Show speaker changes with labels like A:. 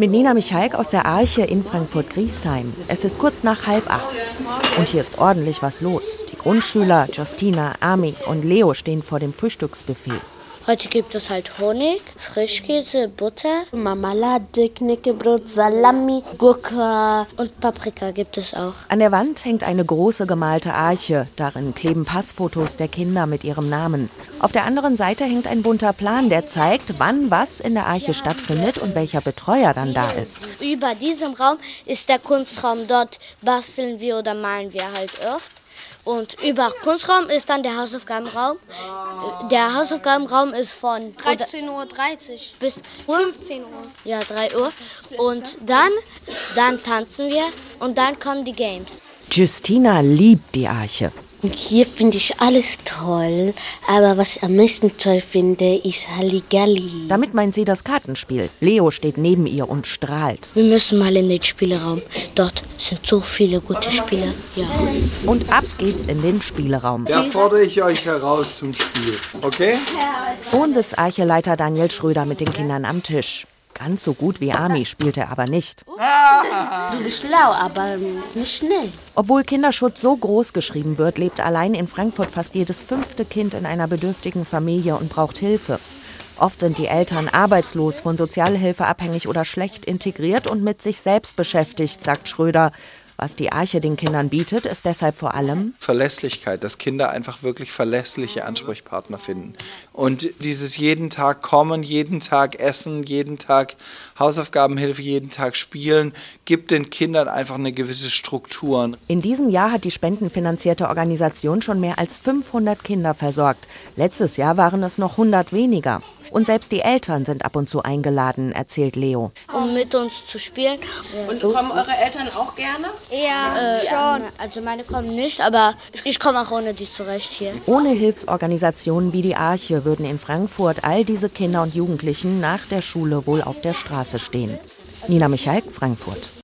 A: Mit Nina Michalk aus der Arche in Frankfurt-Griesheim. Es ist kurz nach halb acht. Und hier ist ordentlich was los. Die Grundschüler Justina, Ami und Leo stehen vor dem Frühstücksbuffet.
B: Heute gibt es halt Honig, Frischkäse, Butter, Marmelade, Knickebrot, Salami, Gurke und Paprika gibt es auch.
A: An der Wand hängt eine große gemalte Arche. Darin kleben Passfotos der Kinder mit ihrem Namen. Auf der anderen Seite hängt ein bunter Plan, der zeigt, wann was in der Arche stattfindet und welcher Betreuer dann da ist.
B: Über diesem Raum ist der Kunstraum. Dort basteln wir oder malen wir halt oft. Und über Kunstraum ist dann der Hausaufgabenraum. Der Hausaufgabenraum ist von
C: 13.30 Uhr
B: bis
C: 15 Uhr.
B: Ja, 3 Uhr. Und dann, dann tanzen wir und dann kommen die Games.
A: Justina liebt die Arche.
D: Und hier finde ich alles toll, aber was ich am meisten toll finde, ist Halligalli.
A: Damit meint sie das Kartenspiel. Leo steht neben ihr und strahlt.
B: Wir müssen mal in den Spielraum. Dort sind so viele gute Spieler. Ja.
A: Und ab geht's in den Spielraum.
E: Da fordere ich euch heraus zum Spiel, okay?
A: Schon sitzt Archeleiter Daniel Schröder mit den Kindern am Tisch. Ganz so gut wie Ami spielt er aber nicht.
D: Du bist schlau, aber nicht schnell.
A: Obwohl Kinderschutz so groß geschrieben wird, lebt allein in Frankfurt fast jedes fünfte Kind in einer bedürftigen Familie und braucht Hilfe. Oft sind die Eltern arbeitslos, von Sozialhilfe abhängig oder schlecht integriert und mit sich selbst beschäftigt, sagt Schröder. Was die Arche den Kindern bietet, ist deshalb vor allem
E: Verlässlichkeit, dass Kinder einfach wirklich verlässliche Ansprechpartner finden. Und dieses jeden Tag kommen, jeden Tag essen, jeden Tag Hausaufgabenhilfe, jeden Tag spielen, gibt den Kindern einfach eine gewisse Struktur.
A: In diesem Jahr hat die spendenfinanzierte Organisation schon mehr als 500 Kinder versorgt. Letztes Jahr waren es noch 100 weniger. Und selbst die Eltern sind ab und zu eingeladen, erzählt Leo.
B: Um mit uns zu spielen.
F: Und kommen eure Eltern auch gerne?
B: Ja, äh, schon. Also meine kommen nicht, aber ich komme auch ohne die zurecht hier.
A: Ohne Hilfsorganisationen wie die Arche würden in Frankfurt all diese Kinder und Jugendlichen nach der Schule wohl auf der Straße stehen. Nina Michalk, Frankfurt.